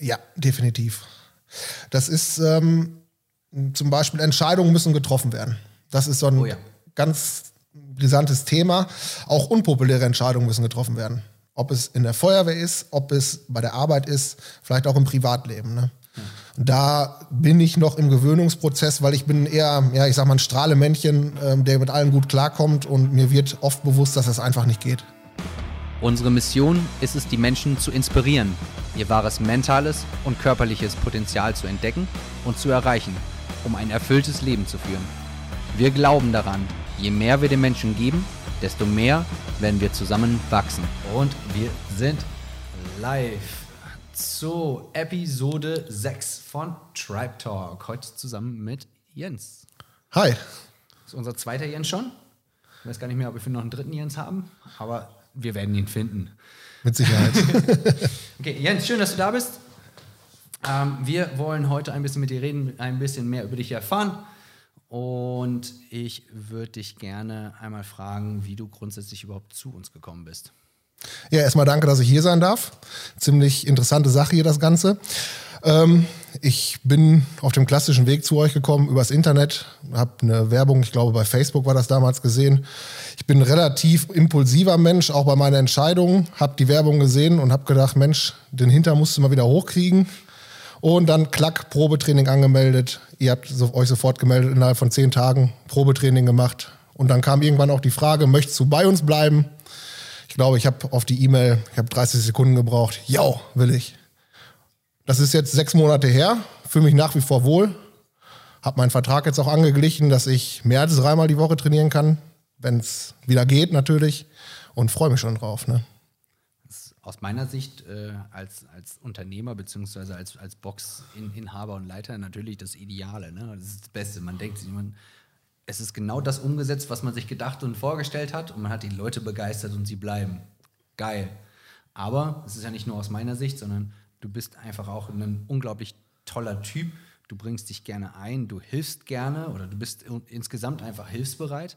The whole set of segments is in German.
Ja, definitiv. Das ist ähm, zum Beispiel Entscheidungen müssen getroffen werden. Das ist so ein Oh ja. ganz brisantes Thema. Auch unpopuläre Entscheidungen müssen getroffen werden. Ob es in der Feuerwehr ist, ob es bei der Arbeit ist, vielleicht auch im Privatleben. Ne? Und Da bin ich noch im Gewöhnungsprozess, weil ich bin eher, ja, ich sag mal, ein Strahlemännchen, ähm, der mit allem gut klarkommt und mir wird oft bewusst, dass das einfach nicht geht. Unsere Mission ist es, die Menschen zu inspirieren, ihr wahres mentales und körperliches Potenzial zu entdecken und zu erreichen, um ein erfülltes Leben zu führen. Wir glauben daran, je mehr wir den Menschen geben, desto mehr werden wir zusammen wachsen. Und wir sind live zu Episode 6 von Tribe Talk. Heute zusammen mit Jens. Hi. Das ist unser zweiter Jens schon. Ich weiß gar nicht mehr, ob wir noch einen dritten Jens haben, aber wir werden ihn finden. Mit Sicherheit. Okay, Jens, schön, dass du da bist. Ähm, wir wollen heute ein bisschen mit dir reden, ein bisschen mehr über dich erfahren. Und ich würde dich gerne einmal fragen, wie du grundsätzlich überhaupt zu uns gekommen bist. Ja, erstmal danke, dass ich hier sein darf. Ziemlich interessante Sache hier das Ganze. Ähm, ich bin auf dem klassischen Weg zu euch gekommen übers Internet, habe eine Werbung, ich glaube bei Facebook war das damals gesehen. Ich bin ein relativ impulsiver Mensch, auch bei meinen Entscheidungen, habe die Werbung gesehen und habe gedacht, Mensch, den Hinter musst du mal wieder hochkriegen. Und dann klack, Probetraining angemeldet. Ihr habt euch sofort gemeldet, innerhalb von zehn Tagen Probetraining gemacht. Und dann kam irgendwann auch die Frage, möchtest du bei uns bleiben? Ich glaube, ich habe auf die E-Mail, ich habe 30 Sekunden gebraucht. Ja, will ich. Das ist jetzt sechs Monate her, fühle mich nach wie vor wohl. Habe meinen Vertrag jetzt auch angeglichen, dass ich mehr als dreimal die Woche trainieren kann, wenn es wieder geht natürlich. Und freue mich schon drauf. Ne? Aus meiner Sicht äh, als, als Unternehmer bzw. als, als Boxinhaber und Leiter natürlich das Ideale. Ne? Das ist das Beste. Man denkt sich, man, es ist genau das umgesetzt, was man sich gedacht und vorgestellt hat und man hat die Leute begeistert und sie bleiben. Geil. Aber es ist ja nicht nur aus meiner Sicht, sondern du bist einfach auch ein unglaublich toller Typ. Du bringst dich gerne ein, du hilfst gerne oder du bist in- insgesamt einfach hilfsbereit.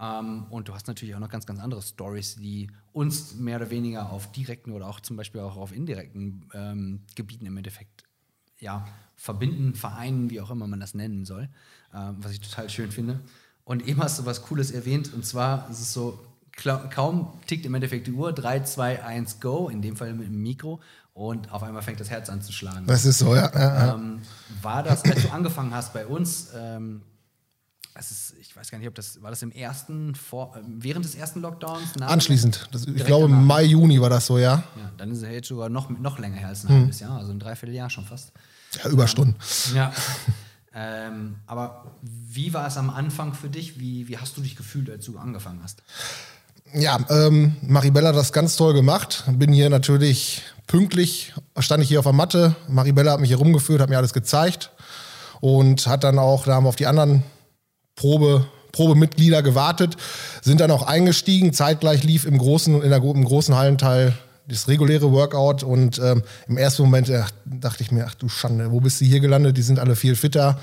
Ähm, und du hast natürlich auch noch ganz, ganz andere Stories, die uns mehr oder weniger auf direkten oder auch zum Beispiel auch auf indirekten ähm, Gebieten im Endeffekt ja, verbinden, vereinen, wie auch immer man das nennen soll, ähm, was ich total schön finde. Und eben hast du was Cooles erwähnt, und zwar ist es so, kaum tickt im Endeffekt die Uhr, 3, 2, 1, go, in dem Fall mit dem Mikro, und auf einmal fängt das Herz an zu schlagen. Das ist so, ja. Ähm, war das, als du angefangen hast bei uns, ähm, es ist, ich weiß gar nicht, ob das, war das im ersten, vor, ähm, während des ersten Lockdowns? Nach- Anschließend. Das, ich glaube, danach. Mai, Juni war das so, ja. Ja, dann ist es jetzt sogar noch, noch länger her als ein Hm. halbes Jahr, also ein Dreivierteljahr schon fast. ja Überstunden. Ja. ähm, aber wie war es am Anfang für dich? Wie, wie hast du dich gefühlt, als du angefangen hast? Ja, ähm, Maribella hat das ganz toll gemacht. Bin hier natürlich pünktlich, stand ich hier auf der Matte. Maribella hat mich hier rumgeführt, hat mir alles gezeigt und hat dann auch, da haben wir auf die anderen Probe, Probemitglieder gewartet, sind dann auch eingestiegen. Zeitgleich lief im großen, in der, im großen Hallenteil das reguläre Workout und ähm, im ersten Moment ach, dachte ich mir, ach du Schande, wo bist du hier gelandet? Die sind alle viel fitter.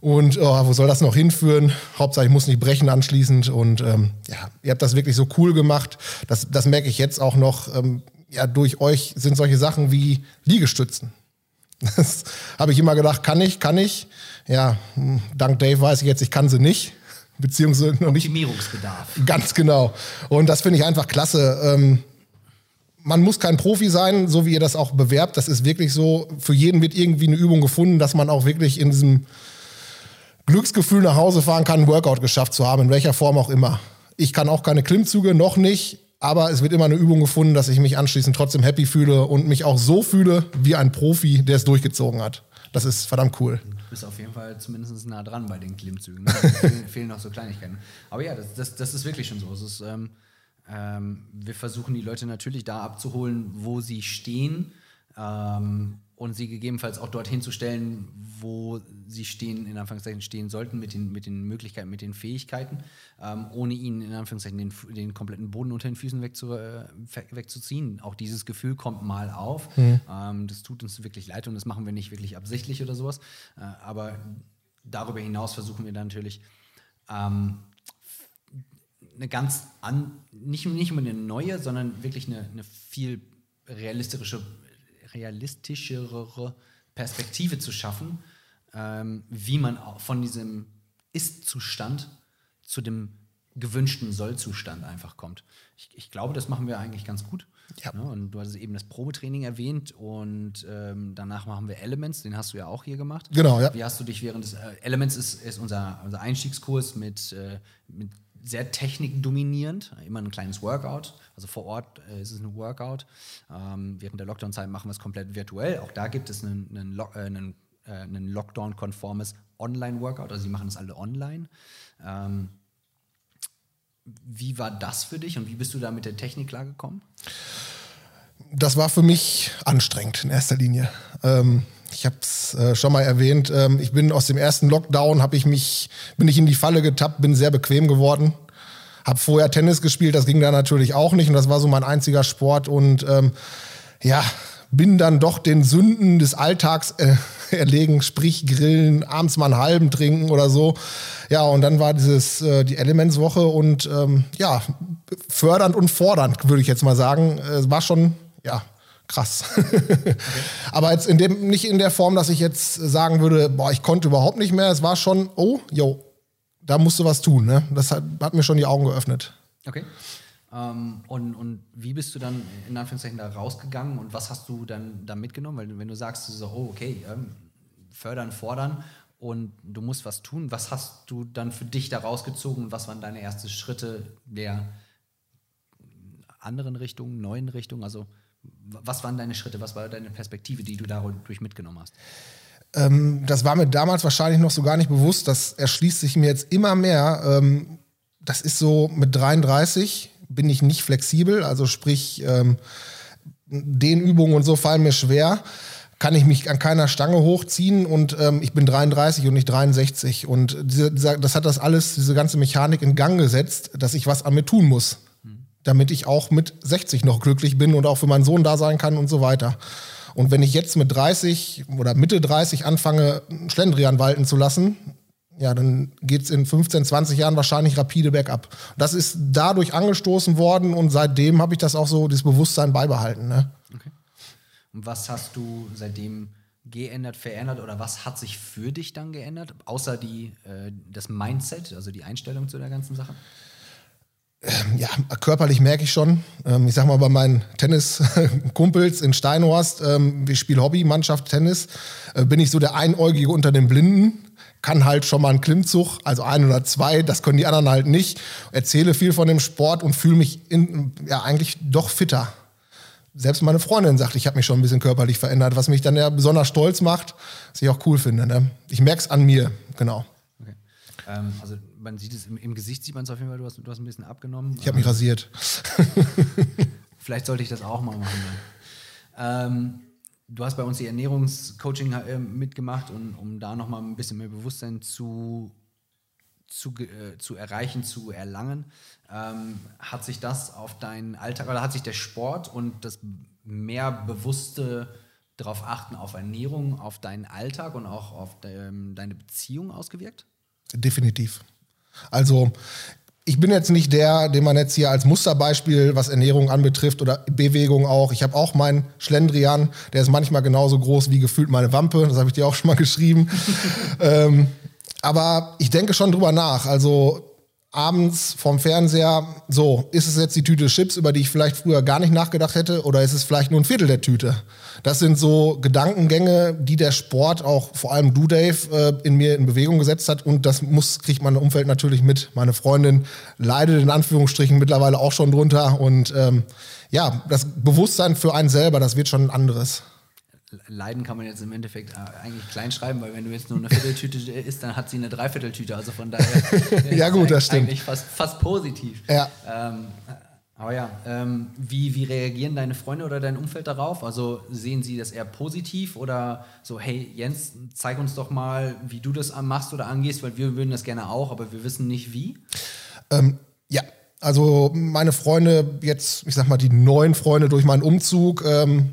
Und oh, wo soll das noch hinführen? Hauptsache, ich muss nicht brechen anschließend. Und ähm, ja, ihr habt das wirklich so cool gemacht. Das, das merke ich jetzt auch noch. Ähm, ja, durch euch sind solche Sachen wie Liegestützen. Das habe ich immer gedacht, kann ich, kann ich. Ja, hm, dank Dave weiß ich jetzt, ich kann sie nicht. Beziehungsweise noch nicht Optimierungsbedarf. Ganz genau. Und das finde ich einfach klasse. Ähm, man muss kein Profi sein, so wie ihr das auch bewerbt. Das ist wirklich so. Für jeden wird irgendwie eine Übung gefunden, dass man auch wirklich in diesem Glücksgefühl nach Hause fahren kann, ein Workout geschafft zu haben, in welcher Form auch immer. Ich kann auch keine Klimmzüge, noch nicht. Aber es wird immer eine Übung gefunden, dass ich mich anschließend trotzdem happy fühle und mich auch so fühle wie ein Profi, der es durchgezogen hat. Das ist verdammt cool. Du bist auf jeden Fall zumindest nah dran bei den Klimmzügen. Ne? fehlen, fehlen noch so Kleinigkeiten. Aber ja, das, das, das ist wirklich schon so. Es ist, ähm, ähm, wir versuchen die Leute natürlich da abzuholen, wo sie stehen ähm, und sie gegebenenfalls auch dorthin zu stellen, wo sie stehen, in Anführungszeichen stehen sollten, mit den, mit den Möglichkeiten, mit den Fähigkeiten, ähm, ohne ihnen in Anführungszeichen den, den kompletten Boden unter den Füßen wegzu, äh, weg- wegzuziehen. Auch dieses Gefühl kommt mal auf. Ähm, das tut uns wirklich leid und das machen wir nicht wirklich absichtlich oder sowas. Äh, aber darüber hinaus versuchen wir dann natürlich ähm, eine ganz an, nicht, nicht unbedingt eine neue, sondern wirklich eine, eine viel realistische, realistischere Perspektive zu schaffen, ähm, wie man von diesem Ist-Zustand zu dem gewünschten Soll-Zustand einfach kommt. Ich, ich, glaube, das machen wir eigentlich ganz gut. Ja. Ne? Und du hast eben das Probetraining erwähnt und ähm, danach machen wir Elements, den hast du ja auch hier gemacht. Genau, ja. Wie hast du dich während des äh, Elements ist, ist unser, unser Einstiegskurs mit, äh, mit sehr technikdominierend, immer ein kleines Workout. Also vor Ort äh, ist es ein Workout. Ähm, während der Lockdown-Zeit machen wir es komplett virtuell. Auch da gibt es einen, einen, Lo äh, einen, äh, Lockdown-konformes Online-Workout. Also sie machen es alle online. Ähm, wie war das für dich und wie bist du da mit der Technik klargekommen? Das war für mich anstrengend in erster Linie. Ähm, ich habe es äh, schon mal erwähnt. Ähm, ich bin aus dem ersten Lockdown, habe ich mich, bin ich in die Falle getappt, bin sehr bequem geworden. Habe vorher Tennis gespielt, das ging da natürlich auch nicht und das war so mein einziger Sport und ähm, ja, bin dann doch den Sünden des Alltags äh, erlegen, sprich Grillen, abends mal einen halben trinken oder so. Ja, und dann war dieses äh, die Elementswoche und ähm, ja, fördernd und fordernd, würde ich jetzt mal sagen. Es war schon, ja, krass. okay. Aber jetzt in dem, nicht in der Form, dass ich jetzt sagen würde, boah, ich konnte überhaupt nicht mehr. Es war schon, oh, yo, da musst du was tun. Ne? Das hat, hat mir schon die Augen geöffnet. Okay. Ähm, und, und wie bist du dann in Anführungszeichen da rausgegangen und was hast du dann da mitgenommen? Weil wenn du sagst, so, oh, okay, ähm, fördern, fordern und du musst was tun, was hast du dann für dich da rausgezogen und was waren deine ersten Schritte der anderen Richtungen, neuen Richtungen? Also was waren deine Schritte, was war deine Perspektive, die du dadurch mitgenommen hast? Ähm, das war mir damals wahrscheinlich noch so gar nicht bewusst. Das erschließt sich mir jetzt immer mehr. Ähm, das ist so mit 33 bin ich nicht flexibel, also sprich, ähm, den Übungen und so fallen mir schwer. Kann ich mich an keiner Stange hochziehen und ähm, ich bin 33 und nicht 63. Und diese, dieser, das hat das alles, diese ganze Mechanik in Gang gesetzt, dass ich was an mir tun muss. Damit ich auch mit 60 noch glücklich bin und auch für meinen Sohn da sein kann und so weiter. Und wenn ich jetzt mit 30 oder Mitte 30 anfange, Schlendrian walten zu lassen, ja, dann geht es in 15, 20 Jahren wahrscheinlich rapide bergab. Das ist dadurch angestoßen worden und seitdem habe ich das auch so, dieses Bewusstsein beibehalten. Ne? Okay. Und was hast du seitdem geändert, verändert oder was hat sich für dich dann geändert, außer die, äh, das Mindset, also die Einstellung zu der ganzen Sache? Ähm, ja, körperlich merke ich schon. Ähm, ich sag mal, bei meinen Tenniskumpels in Steinhorst, ähm, wir spielen Hobbymannschaft Tennis, äh, bin ich so der Einäugige unter den Blinden kann halt schon mal einen Klimmzug, also ein oder zwei, das können die anderen halt nicht. Erzähle viel von dem Sport und fühle mich in, ja eigentlich doch fitter. Selbst meine Freundin sagt, ich habe mich schon ein bisschen körperlich verändert, was mich dann ja besonders stolz macht, was ich auch cool finde. Ne? Ich merke es an mir, genau. Okay. Ähm, also man sieht es im, im, Gesicht, sieht man es auf jeden Fall, du hast, du hast ein bisschen abgenommen. Ich habe mich rasiert. Vielleicht sollte ich das auch mal machen. Ähm, du hast bei uns die Ernährungscoaching äh, mitgemacht und um da nochmal ein bisschen mehr Bewusstsein zu, zu, äh, zu erreichen, zu erlangen. Ähm, hat sich das auf deinen Alltag oder hat sich der Sport und das mehr bewusste darauf achten auf Ernährung, auf deinen Alltag und auch auf de, ähm, deine Beziehung ausgewirkt? Definitiv. Also ich bin jetzt nicht der, den man jetzt hier als Musterbeispiel, was Ernährung anbetrifft oder Bewegung auch. Ich habe auch meinen Schlendrian, der ist manchmal genauso groß wie gefühlt meine Wampe. Das habe ich dir auch schon mal geschrieben. ähm, aber ich denke schon drüber nach. Also abends vorm Fernseher, so, ist es jetzt die Tüte Chips, über die ich vielleicht früher gar nicht nachgedacht hätte, oder ist es vielleicht nur ein Viertel der Tüte? Das sind so Gedankengänge, die der Sport, auch vor allem du, Dave, äh, in mir in Bewegung gesetzt hat. Und das muss, kriegt mein Umfeld natürlich mit. Meine Freundin leidet in Anführungsstrichen mittlerweile auch schon drunter. Und ähm, ja, das Bewusstsein für einen selber, das wird schon ein anderes. Leiden kann man jetzt im Endeffekt äh, eigentlich klein schreiben, weil wenn du jetzt nur eine Vierteltüte isst, dann hat sie eine Dreivierteltüte. Also von daher ja, gut, das stimmt. eigentlich fast, fast positiv. Ja. Ähm, aber ja, ähm, wie, wie reagieren deine Freunde oder dein Umfeld darauf? Also sehen sie das eher positiv oder so, hey Jens, zeig uns doch mal, wie du das machst oder angehst, weil wir würden das gerne auch, aber wir wissen nicht wie? Ähm, ja, also meine Freunde, jetzt, ich sag mal, die neuen Freunde durch meinen Umzug, ähm,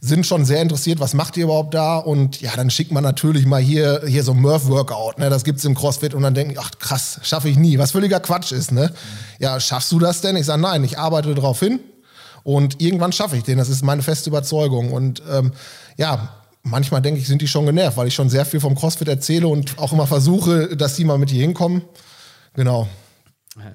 sind schon sehr interessiert, was macht ihr überhaupt da? Und ja, dann schickt man natürlich mal hier, hier so Murph-Workout, ne? Das gibt's im CrossFit und dann denken, ach krass, schaffe ich nie, was völliger Quatsch ist, ne? Ja, schaffst du das denn? Ich sage, nein, ich arbeite darauf hin Und irgendwann schaffe ich den. Das ist meine feste Überzeugung. Und ähm, ja, manchmal denke ich, sind die schon genervt, weil ich schon sehr viel vom CrossFit erzähle und auch immer versuche, dass die mal mit hier hinkommen. Genau.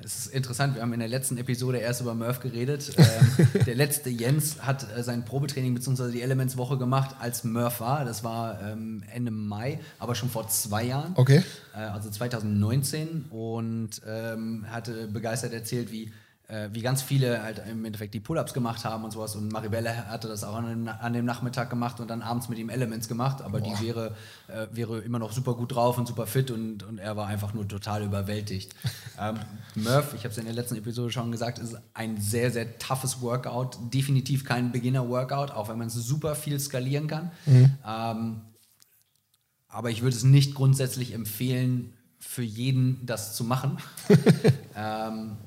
Es ist interessant, wir haben in der letzten Episode erst über Murph geredet. Ähm, der letzte Jens hat äh, sein Probetraining bzw. die Elements-Woche gemacht, als Murph war. Das war ähm, Ende Mai, aber schon vor zwei Jahren. Okay. Äh, also 2019 und ähm, hatte begeistert erzählt, wie äh, wie ganz viele halt im Endeffekt die Pull-Ups gemacht haben und sowas. Und Maribelle hatte das auch an, an, dem Nachmittag gemacht und dann abends mit ihm Elements gemacht. Aber Boah. die wäre, äh, wäre immer noch super gut drauf und super fit und, und er war einfach nur total überwältigt. ähm, Murph, ich habe es in der letzten Episode schon gesagt, ist ein sehr, sehr toughes Workout. Definitiv kein Beginner-Workout, auch wenn man es super viel skalieren kann. Mhm. Ähm, aber ich würde es nicht grundsätzlich empfehlen, für jeden das zu machen. ähm,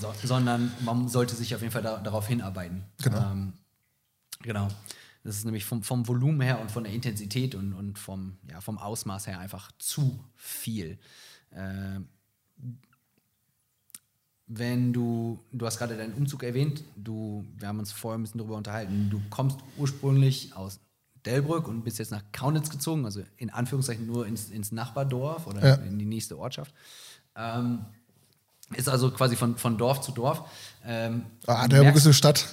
so, sondern man sollte sich auf jeden Fall da, darauf hinarbeiten. Genau. Ähm, genau. Das ist nämlich vom, vom Volumen her und von der Intensität und, und vom, ja, vom Ausmaß her einfach zu viel. Äh, wenn du, du hast gerade deinen Umzug erwähnt, du, wir haben uns vorher ein bisschen darüber unterhalten, du kommst ursprünglich aus Delbrück und bist jetzt nach Kaunitz gezogen, also in Anführungszeichen nur ins, ins Nachbardorf oder ja. in die nächste Ortschaft. Ähm, ist also quasi von, von Dorf zu Dorf. Ähm, ah, der ist eine Stadt.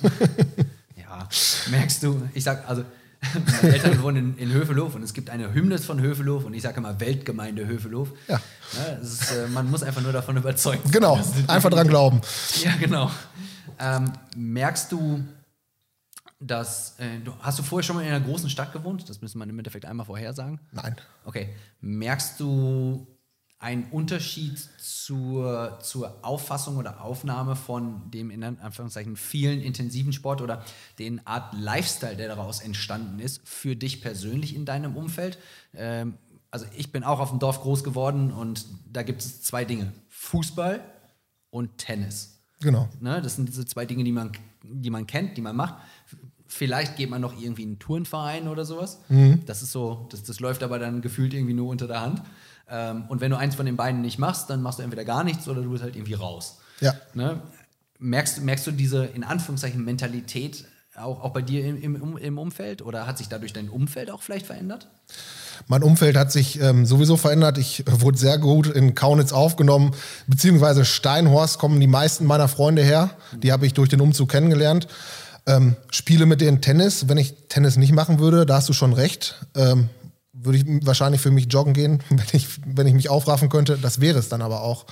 ja, merkst du, ich sag, also meine Eltern wohnen in, in Hövelhof und es gibt eine Hymnis von Hövelhof und ich sage immer Weltgemeinde Hövelhof. Ja. ja ist, äh, man muss einfach nur davon überzeugt sein. Genau, einfach dran glauben. Ja, genau. Ähm, merkst du, dass, äh, du, hast du vorher schon mal in einer großen Stadt gewohnt? Das müsste man im Endeffekt einmal vorhersagen. Nein. Okay. Merkst du ein Unterschied zur, zur Auffassung oder Aufnahme von dem in Anführungszeichen vielen intensiven Sport oder den Art Lifestyle, der daraus entstanden ist, für dich persönlich in deinem Umfeld? Ähm, also ich bin auch auf dem Dorf groß geworden und da gibt es zwei Dinge: Fußball und Tennis. Genau. Ne, das sind diese zwei Dinge, die man, die man kennt, die man macht. Vielleicht geht man noch irgendwie in einen Turnverein oder sowas. Mhm. Das ist so, das, das läuft aber dann gefühlt irgendwie nur unter der Hand. Ähm, und wenn du eins von den beiden nicht machst, dann machst du entweder gar nichts oder du bist halt irgendwie raus. Ja. Ne? Merkst, merkst du diese, in Anführungszeichen, Mentalität auch, auch bei dir im, im, im Umfeld oder hat sich dadurch dein Umfeld auch vielleicht verändert? Mein Umfeld hat sich ähm, sowieso verändert. Ich wurde sehr gut in Kaunitz aufgenommen, beziehungsweise Steinhorst kommen die meisten meiner Freunde her. Die habe ich durch den Umzug kennengelernt. Ähm, spiele mit denen Tennis. Wenn ich Tennis nicht machen würde, da hast du schon recht. Ähm, würde ich wahrscheinlich für mich joggen gehen, wenn ich, wenn ich mich aufraffen könnte. Das wäre es dann aber auch.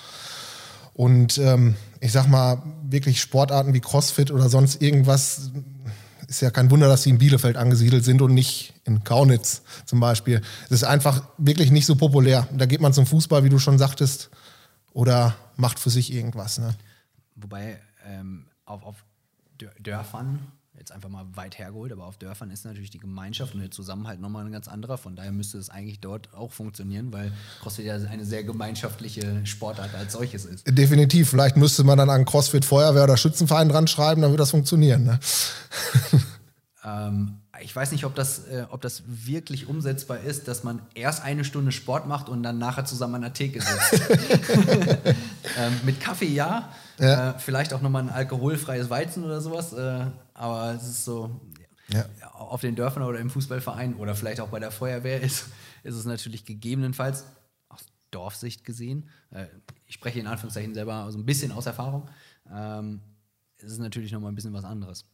Und ähm, ich sag mal, wirklich Sportarten wie CrossFit oder sonst irgendwas, ist ja kein Wunder, dass sie in Bielefeld angesiedelt sind und nicht in Kaunitz zum Beispiel. Es ist einfach wirklich nicht so populär. Da geht man zum Fußball, wie du schon sagtest, oder macht für sich irgendwas. Ne? Wobei ähm, auf, auf Dörfern jetzt einfach mal weit hergeholt, aber auf Dörfern ist natürlich die Gemeinschaft und der Zusammenhalt nochmal ein ganz anderer. Von daher müsste es eigentlich dort auch funktionieren, weil CrossFit ja eine sehr gemeinschaftliche Sportart als solches ist. Definitiv. Vielleicht müsste man dann an CrossFit Feuerwehr oder Schützenverein dran schreiben, dann würde das funktionieren. Ne? ähm, ich weiß nicht, ob das, äh, ob das wirklich umsetzbar ist, dass man erst eine Stunde Sport macht und dann nachher zusammen an der Theke sitzt. ähm, mit Kaffee ja, ja. Äh, vielleicht auch nochmal ein alkoholfreies Weizen oder sowas. Äh, aber es ist so, ja. auf den Dörfern oder im Fußballverein oder vielleicht auch bei der Feuerwehr ist, ist es natürlich gegebenenfalls aus Dorfsicht gesehen. Äh, ich spreche in Anführungszeichen selber so ein bisschen aus Erfahrung. Ähm, es ist natürlich nochmal ein bisschen was anderes.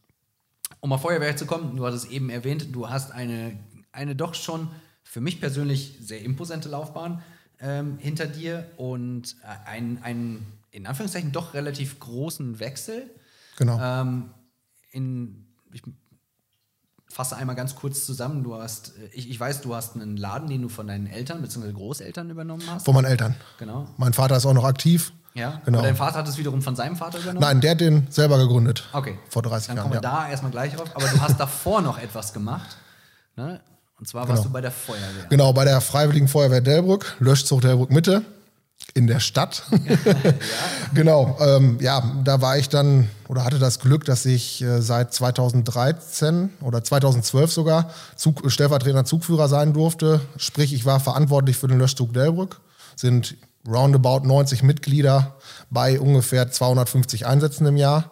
Um auf Feuerwehr zu kommen, du hast es eben erwähnt, du hast eine, eine doch schon für mich persönlich sehr imposante Laufbahn ähm, hinter dir und einen, einen, in Anführungszeichen, doch relativ großen Wechsel. Genau. Ähm, in, ich fasse einmal ganz kurz zusammen. Du hast, ich, ich weiß, du hast einen Laden, den du von deinen Eltern bzw. Großeltern übernommen hast. Von meinen Eltern. Genau. Mein Vater ist auch noch aktiv. Ja, genau. Und dein Vater hat es wiederum von seinem Vater übernommen? Nein, der hat den selber gegründet. Okay. Vor 30 Dann Jahren. Dann kommen wir ja. da erstmal gleich drauf. Aber du hast davor noch etwas gemacht. Ne? Und zwar warst genau. du bei der Feuerwehr. Genau, bei der Freiwilligen Feuerwehr Delbrück, Löschzug Delbrück Mitte in der Stadt. ja. genau, ähm, ja, da war ich dann oder hatte das Glück, dass ich äh, seit 2013 oder 2012 sogar Zug, stellvertretender Zugführer sein durfte. Sprich, ich war verantwortlich für den Löschzug Delbrück. Sind roundabout 90 Mitglieder bei ungefähr 250 Einsätzen im Jahr.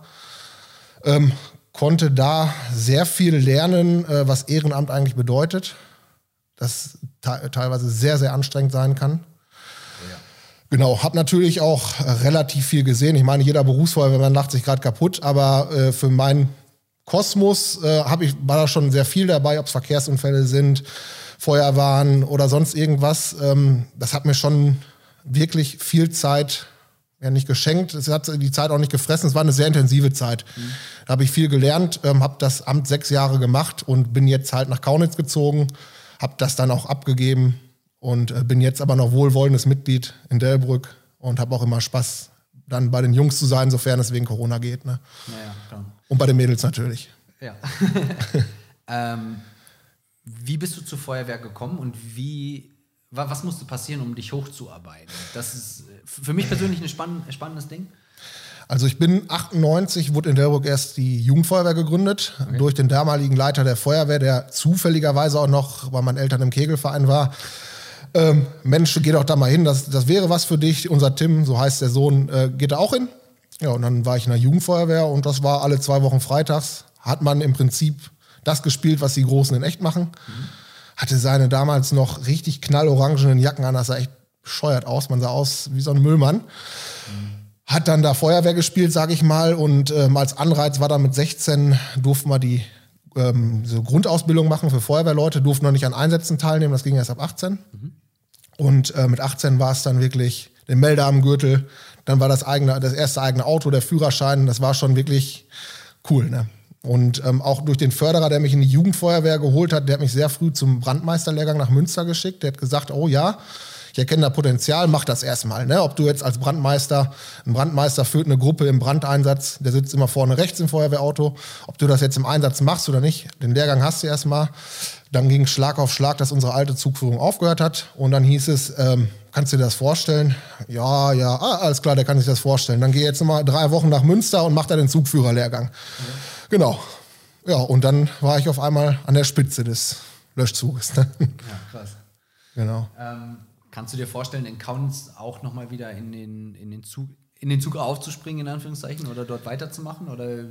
Ähm, konnte da sehr viel lernen, äh, was Ehrenamt eigentlich bedeutet. Das te teilweise sehr, sehr anstrengend sein kann. Ja. Genau, habe natürlich auch äh, relativ viel gesehen. Ich meine, jeder Berufsfeuerwehrmann lacht sich gerade kaputt, aber äh, für meinen Kosmos äh, ich, war da schon sehr viel dabei, ob es Verkehrsunfälle sind, Feuerwahn oder sonst irgendwas. Ähm, das hat mir schon wirklich viel Zeit ja nicht geschenkt. Es hat die Zeit auch nicht gefressen. Es war eine sehr intensive Zeit. Mhm. Da habe ich viel gelernt, ähm, habe das Amt sechs Jahre gemacht und bin jetzt halt nach Kaunitz gezogen, habe das dann auch abgegeben und äh, bin jetzt aber noch wohlwollendes Mitglied in Delbrück und habe auch immer Spaß, dann bei den Jungs zu sein, sofern es wegen Corona geht. Ne? Naja, klar. Und bei den Mädels natürlich. Ja. ähm, wie bist du zur Feuerwehr gekommen und wie was musste passieren, um dich hochzuarbeiten? Das ist äh, für mich persönlich ein spann spannendes Ding. Also ich bin 98, wurde in Delbrück erst die Jugendfeuerwehr gegründet, okay. durch den damaligen Leiter der Feuerwehr, der zufälligerweise auch noch bei meinen Eltern im Kegelverein war. Ähm, Mensch, geh doch da mal hin, das, das wäre was für dich. Unser Tim, so heißt der Sohn, äh, geht da auch hin. Ja, und dann war ich in der Jugendfeuerwehr und das war alle zwei Wochen freitags. Hat man im Prinzip das gespielt, was die Großen in echt machen. Mhm hatte seine damals noch richtig knallorangenen Jacken an, das sah echt bescheuert aus. Man sah aus wie so ein Müllmann. Hat dann da Feuerwehr gespielt, sage ich mal, und ähm, als Anreiz war dann mit 16, durften wir die ähm, so Grundausbildung machen für Feuerwehrleute, durften noch nicht an Einsätzen teilnehmen, das ging erst ab 18. Mhm. Und äh, mit 18 war es dann wirklich den Melder am Gürtel, dann war das eigene, das erste eigene Auto, der Führerschein, das war schon wirklich cool. Ne? Und ähm, auch durch den Förderer, der mich in die Jugendfeuerwehr geholt hat, der hat mich sehr früh zum Brandmeisterlehrgang nach Münster geschickt. Der hat gesagt, oh ja, ich erkenne da Potenzial, mach das erstmal. Ne? Ob du jetzt als Brandmeister, ein Brandmeister führt eine Gruppe im Brandeinsatz, der sitzt immer vorne rechts im Feuerwehrauto, ob du das jetzt im Einsatz machst oder nicht, den Lehrgang hast du erstmal. Dann ging Schlag auf Schlag, dass unsere alte Zugführung aufgehört hat. Und dann hieß es, ähm, kannst du dir das vorstellen? Ja, ja, ah, alles klar, der kann sich das vorstellen. Dann geh jetzt nochmal drei Wochen nach Münster und mach da den Zugführerlehrgang. Mhm. Genau. Ja, und dann war ich auf einmal an der Spitze des Löschzuges. Ne? Ja, krass. Genau. Ähm, kannst du dir vorstellen, in Kaunitz auch nochmal wieder in den, in, den Zug, in den Zug aufzuspringen, in Anführungszeichen, oder dort weiterzumachen? Oder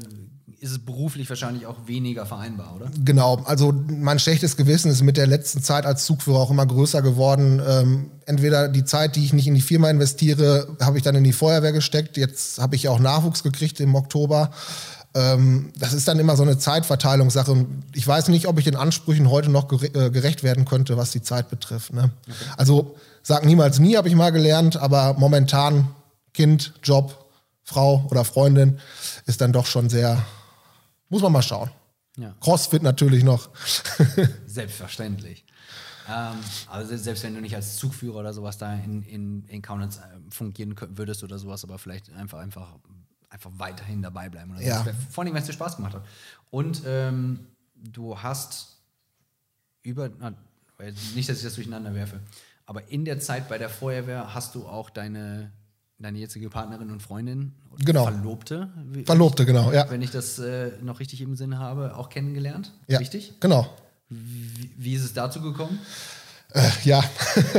ist es beruflich wahrscheinlich auch weniger vereinbar, oder? Genau, also mein schlechtes Gewissen ist mit der letzten Zeit als Zugführer auch immer größer geworden. Ähm, entweder die Zeit, die ich nicht in die Firma investiere, habe ich dann in die Feuerwehr gesteckt. Jetzt habe ich ja auch Nachwuchs gekriegt im Oktober. Ähm, das ist dann immer so eine Zeitverteilungssache. Ich weiß nicht, ob ich den Ansprüchen heute noch äh, gerecht werden könnte, was die Zeit betrifft. Ne? Okay. Also sag niemals nie, habe ich mal gelernt, aber momentan Kind, Job, Frau oder Freundin ist dann doch schon sehr, muss man mal schauen. Ja. Crossfit natürlich noch. Selbstverständlich. Ähm, also selbst wenn du nicht als Zugführer oder sowas da in, in, in Kaunitz äh, fungieren würdest oder sowas, aber vielleicht einfach, einfach einfach weiterhin dabei bleiben. Oder ja. Vor allem, weil es dir Spaß gemacht hat. Und ähm, du hast über, na, nicht, dass ich das durcheinander werfe, aber in der Zeit bei der Feuerwehr hast du auch deine, deine jetzige Partnerin und Freundin, genau. Verlobte, Verlobte, genau, ja. Wenn ich das äh, noch richtig im Sinne habe, auch kennengelernt. Ja, richtig? Genau. Wie, wie ist es dazu gekommen? Äh, ja,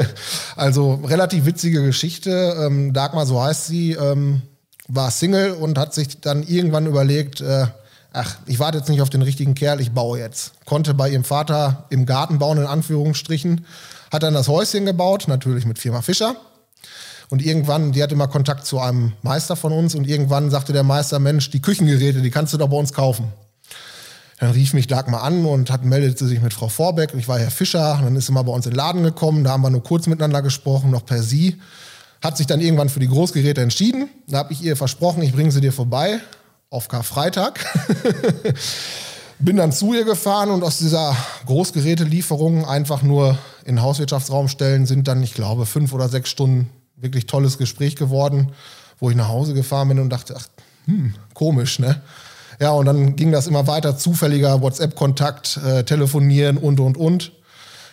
also relativ witzige Geschichte. Ähm, Dagmar, so heißt sie, ähm, war Single und hat sich dann irgendwann überlegt, äh, ach, ich warte jetzt nicht auf den richtigen Kerl, ich baue jetzt. Konnte bei ihrem Vater im Garten bauen, in Anführungsstrichen, hat dann das Häuschen gebaut, natürlich mit Firma Fischer. Und irgendwann, die hatte immer Kontakt zu einem Meister von uns und irgendwann sagte der Meister, Mensch, die Küchengeräte, die kannst du doch bei uns kaufen. Dann rief mich Dagmar an und hat, meldete sich mit Frau Vorbeck. Ich war Herr Fischer. Dann ist sie mal bei uns in den Laden gekommen. Da haben wir nur kurz miteinander gesprochen, noch per Sie hat sich dann irgendwann für die Großgeräte entschieden. Da habe ich ihr versprochen, ich bringe sie dir vorbei auf Karfreitag. Bin dann zu ihr gefahren und aus dieser Großgerätelieferung einfach nur in den Hauswirtschaftsraum stellen sind dann, ich glaube, fünf oder sechs Stunden wirklich tolles Gespräch geworden, wo ich nach Hause gefahren bin und dachte, ach, hm, komisch, ne? Ja, und dann ging das immer weiter, zufälliger WhatsApp-Kontakt, äh, telefonieren und, und, und.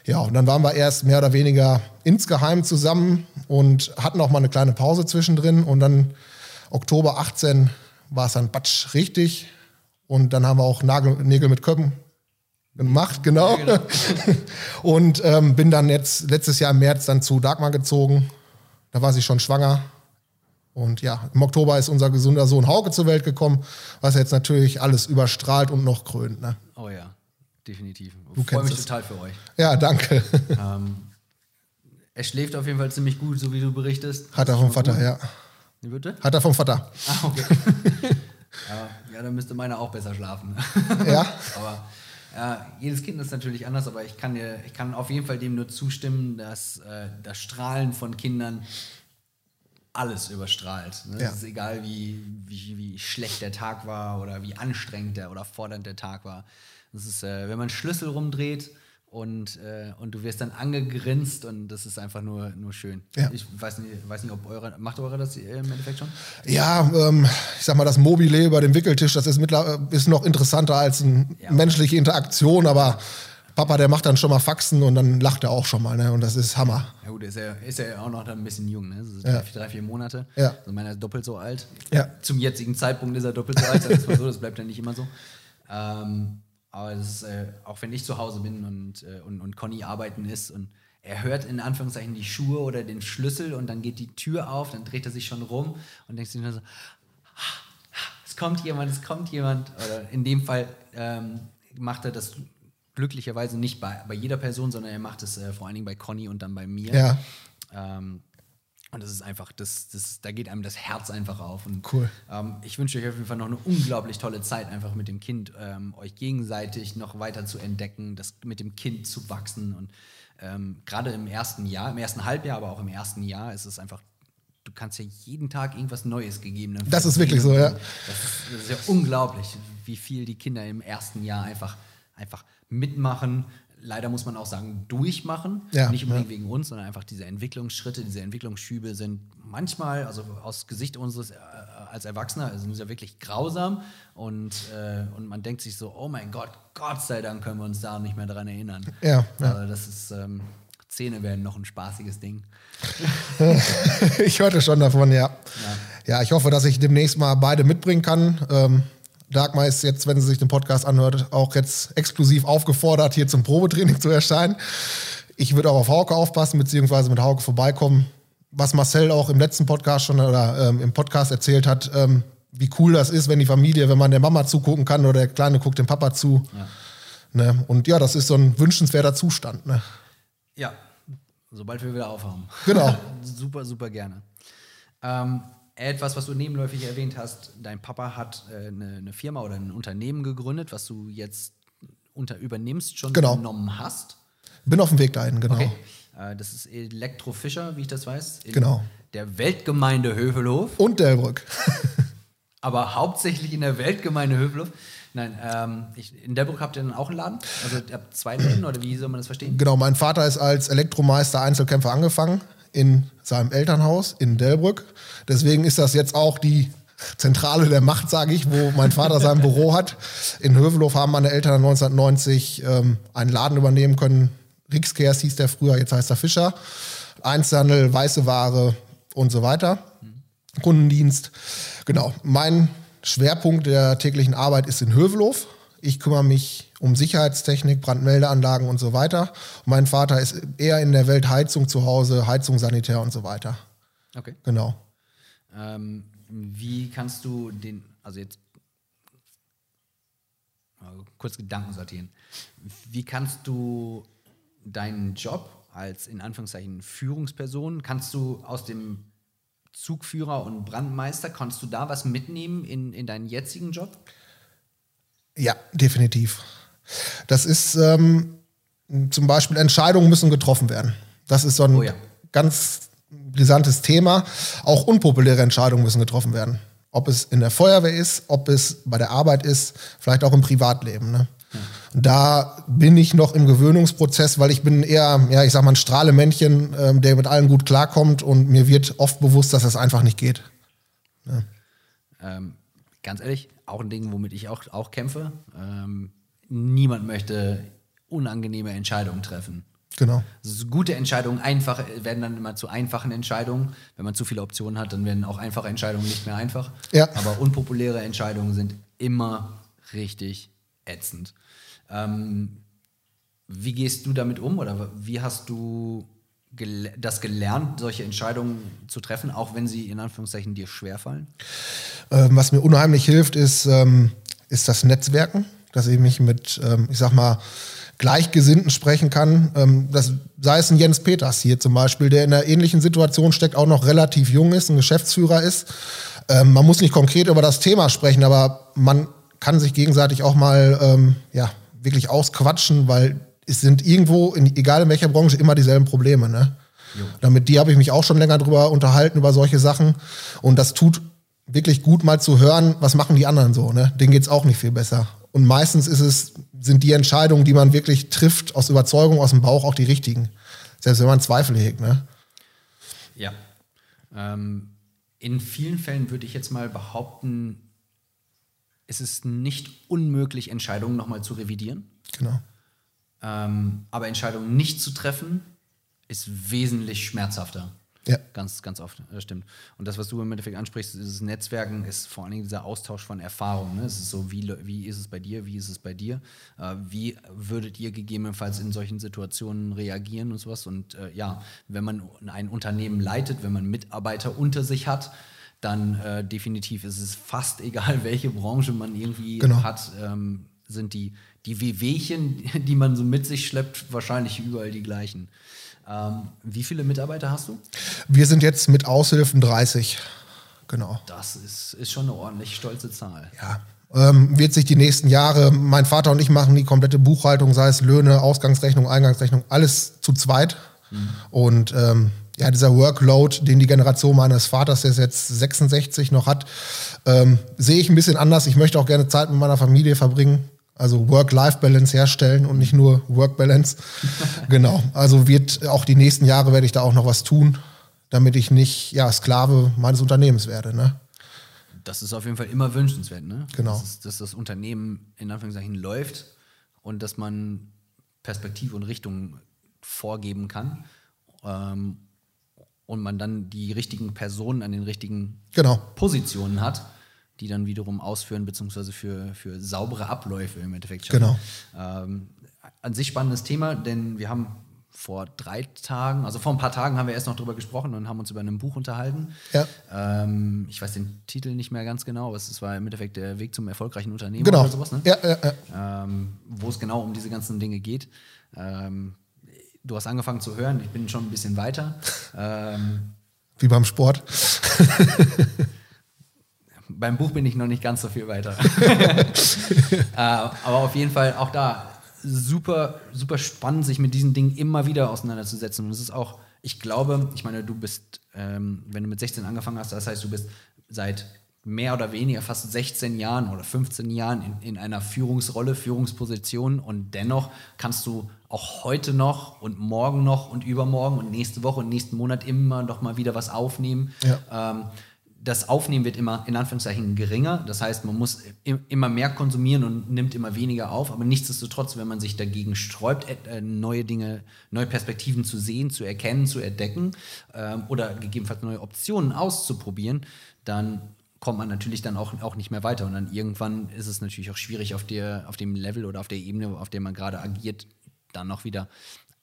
Ja, und dann waren wir erst mehr oder weniger insgeheim zusammen und hatten auch mal eine kleine Pause zwischendrin. Und dann Oktober 18 war es dann batsch richtig. Und dann haben wir auch Nagel, Nägel mit Köppen gemacht, genau. Ja, genau. und ähm, bin dann jetzt letztes Jahr im März dann zu Dagmar gezogen. Da war sie schon schwanger. Und ja, im Oktober ist unser gesunder Sohn Hauke zur Welt gekommen, was jetzt natürlich alles überstrahlt und noch krönt. Ne? Oh ja, definitiv. Du Ich freue mich es. total für euch. Ja, danke. ähm, er schläft auf jeden Fall ziemlich gut, so wie du berichtest. Hat er vom Vater, ja. Wie bitte? Hat er vom Vater. Ah, okay. ja, ja, dann müsste meiner auch besser schlafen. Ja. aber ja, jedes Kind ist natürlich anders, aber ich kann, dir, ich kann auf jeden Fall dem nur zustimmen, dass äh, das Strahlen von Kindern alles überstrahlt. Ne? Ja. Es ist egal, wie, wie, wie schlecht der Tag war oder wie anstrengend der oder fordernd der Tag war. Das ist, äh, wenn man einen Schlüssel rumdreht und, äh, und du wirst dann angegrinst und das ist einfach nur, nur schön. Ja. Ich weiß nicht, weiß nicht, ob eure, macht eure das im Endeffekt schon? Ja, ähm, ich sag mal, das Mobile über dem Wickeltisch, das ist, ist noch interessanter als eine Ja. menschliche Interaktion, aber Papa, der macht dann schon mal Faxen und dann lacht er auch schon mal, ne? Und das ist Hammer. Ja gut, ist ja, ist ja auch noch ein bisschen jung, ne? So Ja. drei, vier Monate. Ja. Also meiner ist doppelt so alt. Ja. Zum jetzigen Zeitpunkt ist er doppelt so alt, sagen wir so, das bleibt ja nicht immer so. Ähm, aber das ist, äh, auch wenn ich zu Hause bin und, äh, und, und Conny arbeiten ist und er hört in Anführungszeichen die Schuhe oder den Schlüssel und dann geht die Tür auf, dann dreht er sich schon rum und denkt sich nur so, es kommt jemand, es kommt jemand. Oder in dem Fall ähm, macht er das glücklicherweise nicht bei, bei jeder Person, sondern er macht es äh, vor allen Dingen bei Conny und dann bei mir. Ja. Ähm, und das ist einfach, das, das, da geht einem das Herz einfach auf. Und, Cool. Ähm, ich wünsche euch auf jeden Fall noch eine unglaublich tolle Zeit, einfach mit dem Kind, ähm, euch gegenseitig noch weiter zu entdecken, das mit dem Kind zu wachsen. Und ähm, gerade im ersten Jahr, im ersten Halbjahr, aber auch im ersten Jahr ist es einfach, du kannst ja jeden Tag irgendwas Neues gegeben. Das ist wirklich so, ja. Das ist, das ist ja unglaublich, wie viel die Kinder im ersten Jahr einfach, einfach mitmachen. Leider muss man auch sagen, durchmachen. Ja, Nicht unbedingt ja. wegen uns, sondern einfach diese Entwicklungsschritte, diese Entwicklungsschübe sind manchmal, also aus Gesicht unseres äh, als Erwachsener, sind sie ja wirklich grausam. Und, äh, und man denkt sich so, oh mein Gott, Gott sei Dank können wir uns da nicht mehr dran erinnern. Ja, ja. Also das ist, ähm, Zähne werden noch ein spaßiges Ding. ich hörte schon davon, ja. ja. ich hoffe, dass ich demnächst mal beide mitbringen kann. Ähm, Dagmar ist jetzt, wenn sie sich den Podcast anhört, auch jetzt exklusiv aufgefordert, hier zum Probetraining zu erscheinen. Ich würde auch auf Hauke aufpassen, beziehungsweise mit Hauke vorbeikommen. Was Marcel auch im letzten Podcast schon oder ähm, im Podcast erzählt hat, ähm, wie cool das ist, wenn die Familie, wenn man der Mama zugucken kann oder der Kleine guckt dem Papa zu. Ne? Und ja, das ist so ein wünschenswerter Zustand. Ne? Ja, sobald wir wieder aufhaben. Genau. super, super gerne. Ähm, etwas, was du nebenläufig erwähnt hast, dein Papa hat äh, eine, eine Firma oder ein Unternehmen gegründet, was du jetzt unter übernimmst, schon Genau. übernommen hast. Bin auf dem Weg dahin, genau. Okay. Äh, das ist Elektro Fischer, wie ich das weiß. Genau. Der Weltgemeinde Hövelhof, Und Delbrück. aber hauptsächlich in der Weltgemeinde Hövelhof. Nein, ähm, ich, in Delbrück habt ihr dann auch einen Laden? Also ihr habt zwei Läden oder wie soll man das verstehen? Genau, mein Vater ist als Elektromeister Einzelkämpfer angefangen in seinem Elternhaus in Delbrück. Deswegen ist das jetzt auch die Zentrale der Macht, sage ich, wo mein Vater sein Büro hat. In Hövelhof haben meine Eltern 1990 ähm, einen Laden übernehmen können. Rixkers hieß der früher, jetzt heißt er Fischer. Einzelhandel, weiße Ware und so weiter. Kundendienst. Genau, mein Schwerpunkt der täglichen Arbeit ist in Hövelhof. Ich kümmere mich um Sicherheitstechnik, Brandmeldeanlagen und so weiter. Und mein Vater ist eher in der Welt Heizung zu Hause, Heizung, Sanitär und so weiter. Okay. Genau. Ähm, wie kannst du den, also jetzt kurz Gedanken sortieren. Wie kannst du deinen Job als in Anführungszeichen Führungsperson, kannst du aus dem Zugführer und Brandmeister, kannst du da was mitnehmen in, in deinen jetzigen Job? Ja, definitiv. Das ist ähm, zum Beispiel Entscheidungen müssen getroffen werden. Das ist so ein Oh ja. ganz brisantes Thema. Auch unpopuläre Entscheidungen müssen getroffen werden. Ob es in der Feuerwehr ist, ob es bei der Arbeit ist, vielleicht auch im Privatleben. Ne? Und Da bin ich noch im Gewöhnungsprozess, weil ich bin eher, ja, ich sag mal, ein Strahlemännchen, ähm, der mit allen gut klarkommt und mir wird oft bewusst, dass das einfach nicht geht. Ähm, ganz ehrlich, auch ein Ding, womit ich auch, auch kämpfe. Ähm, niemand möchte unangenehme Entscheidungen treffen. Genau. Gute Entscheidungen einfach, werden dann immer zu einfachen Entscheidungen. Wenn man zu viele Optionen hat, dann werden auch einfache Entscheidungen nicht mehr einfach. Ja. Aber unpopuläre Entscheidungen sind immer richtig ätzend. Ähm, wie gehst du damit um oder wie hast du gel das gelernt, solche Entscheidungen zu treffen, auch wenn sie in Anführungszeichen dir schwerfallen? Ähm, was mir unheimlich hilft, ist, ähm, ist das Netzwerken, dass ich mich mit, ähm, ich sag mal, Gleichgesinnten sprechen kann. Ähm, das, sei es ein Jens Peters hier zum Beispiel, der in einer ähnlichen Situation steckt, auch noch relativ jung ist, ein Geschäftsführer ist. Ähm, man muss nicht konkret über das Thema sprechen, aber man kann sich gegenseitig auch mal ähm, ja, wirklich ausquatschen, weil es sind irgendwo, in, egal in welcher Branche, immer dieselben Probleme. Ne? Damit die habe ich mich auch schon länger drüber unterhalten, über solche Sachen. Und das tut wirklich gut, mal zu hören, was machen die anderen so. Ne? Denen geht's auch nicht viel besser. Und meistens ist es, sind die Entscheidungen, die man wirklich trifft, aus Überzeugung, aus dem Bauch, auch die richtigen. Selbst wenn man Zweifel hegt. Ne? Ja. Ähm, in vielen Fällen würde ich jetzt mal behaupten, es ist nicht unmöglich, Entscheidungen nochmal zu revidieren. Genau. Ähm, aber Entscheidungen nicht zu treffen, ist wesentlich schmerzhafter. Ja. Ganz, ganz oft, das stimmt. Und das, was du im Endeffekt ansprichst, dieses Netzwerken, ist vor allen Dingen dieser Austausch von Erfahrungen. Ne? Es ist so, wie, wie ist es bei dir, wie ist es bei dir? Äh, wie würdet ihr gegebenenfalls in solchen Situationen reagieren und sowas? Und äh, ja, wenn man ein Unternehmen leitet, wenn man Mitarbeiter unter sich hat, dann äh, definitiv ist es fast egal, welche Branche man irgendwie Genau. hat, ähm, sind die, die Wehwehchen, die man so mit sich schleppt, wahrscheinlich überall die gleichen. Ähm, wie viele Mitarbeiter hast du? Wir sind jetzt mit Aushilfen 30. Genau. Das ist, ist schon eine ordentlich stolze Zahl. Ja. Ähm, wird sich die nächsten Jahre, mein Vater und ich machen die komplette Buchhaltung, sei es Löhne, Ausgangsrechnung, Eingangsrechnung, alles zu zweit. Und ähm, ja, dieser Workload, den die Generation meines Vaters, der ist jetzt 66 noch hat, ähm, sehe ich ein bisschen anders. Ich möchte auch gerne Zeit mit meiner Familie verbringen. Also Work-Life-Balance herstellen und nicht nur Work-Balance. genau. Also wird auch die nächsten Jahre werde ich da auch noch was tun, damit ich nicht ja, Sklave meines Unternehmens werde. Ne? Das ist auf jeden Fall immer wünschenswert, ne? Genau. Dass, dass das Unternehmen in Anführungszeichen läuft und dass man Perspektive und Richtung vorgeben kann ähm, und man dann die richtigen Personen an den richtigen Genau. Positionen hat, die dann wiederum ausführen, beziehungsweise für, für saubere Abläufe im Endeffekt schaffen. Genau. Ähm, an sich spannendes Thema, denn wir haben vor drei Tagen, also vor ein paar Tagen haben wir erst noch drüber gesprochen und haben uns über ein Buch unterhalten. Ja. Ähm, ich weiß den Titel nicht mehr ganz genau, aber es war im Endeffekt der Weg zum erfolgreichen Unternehmen Genau. oder sowas, ne? Ja, ja, ja. ähm, wo es genau um diese ganzen Dinge geht. Ähm, du hast angefangen zu hören, ich bin schon ein bisschen weiter. ähm, Wie beim Sport. beim Buch bin ich noch nicht ganz so viel weiter. äh, aber auf jeden Fall auch da super, super spannend, sich mit diesen Dingen immer wieder auseinanderzusetzen. Und es ist auch, ich glaube, ich meine, du bist, ähm, wenn du mit 16 angefangen hast, das heißt, du bist seit mehr oder weniger fast 16 Jahren oder 15 Jahren in, in einer Führungsrolle, Führungsposition und dennoch kannst du auch heute noch und morgen noch und übermorgen und nächste Woche und nächsten Monat immer noch mal wieder was aufnehmen. Ja. Ähm, das Aufnehmen wird immer in Anführungszeichen geringer. Das heißt, man muss im, immer mehr konsumieren und nimmt immer weniger auf. Aber nichtsdestotrotz, wenn man sich dagegen sträubt, äh, neue Dinge, neue Perspektiven zu sehen, zu erkennen, zu entdecken ähm, oder gegebenenfalls neue Optionen auszuprobieren, dann kommt man natürlich dann auch, auch nicht mehr weiter. Und dann irgendwann ist es natürlich auch schwierig, auf, der, auf dem Level oder auf der Ebene, auf der man gerade agiert, dann noch wieder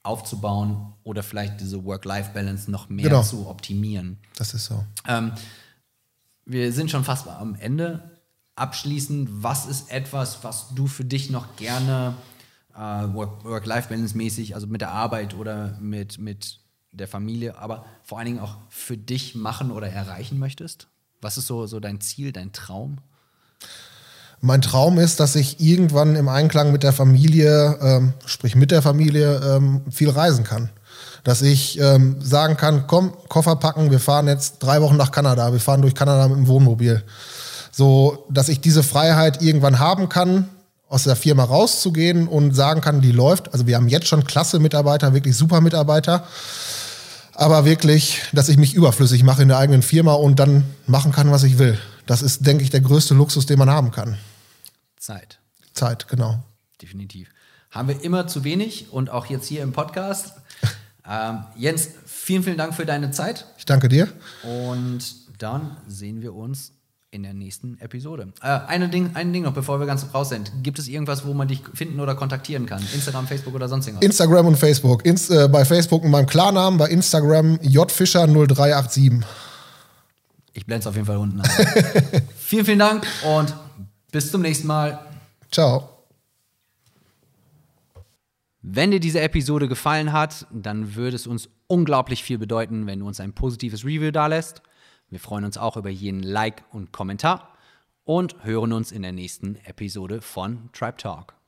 aufzubauen oder vielleicht diese Work-Life-Balance noch mehr Genau. zu optimieren. Das ist so. Ähm, wir sind schon fast am Ende. Abschließend, was ist etwas, was du für dich noch gerne äh, Work- Work-Life-Balance-mäßig, also mit der Arbeit oder mit, mit der Familie, aber vor allen Dingen auch für dich machen oder erreichen möchtest? Was ist so, so dein Ziel, dein Traum? Mein Traum ist, dass ich irgendwann im Einklang mit der Familie, ähm, sprich mit der Familie, ähm, viel reisen kann. Dass ich ähm, sagen kann, komm, Koffer packen, wir fahren jetzt drei Wochen nach Kanada, wir fahren durch Kanada mit dem Wohnmobil. So, dass ich diese Freiheit irgendwann haben kann, aus der Firma rauszugehen und sagen kann, die läuft. Also wir haben jetzt schon klasse Mitarbeiter, wirklich super Mitarbeiter. Aber wirklich, dass ich mich überflüssig mache in der eigenen Firma und dann machen kann, was ich will. Das ist, denke ich, der größte Luxus, den man haben kann. Zeit. Zeit, genau. Definitiv. Haben wir immer zu wenig und auch jetzt hier im Podcast. Ähm, Jens, vielen, vielen Dank für deine Zeit. Ich danke dir. Und dann sehen wir uns in der nächsten Episode. Äh, eine Ding, ein Ding noch, bevor wir ganz raus sind. Gibt es irgendwas, wo man dich finden oder kontaktieren kann? Instagram, Facebook oder sonst irgendwas? Instagram und Facebook. Inst äh, bei Facebook mit meinem Klarnamen, bei Instagram jfischer0387. Ich blende es auf jeden Fall unten an. vielen, vielen Dank und bis zum nächsten Mal. Ciao. Wenn dir diese Episode gefallen hat, dann würde es uns unglaublich viel bedeuten, wenn du uns ein positives Review dalässt. Wir freuen uns auch über jeden Like und Kommentar und hören uns in der nächsten Episode von Tribe Talk.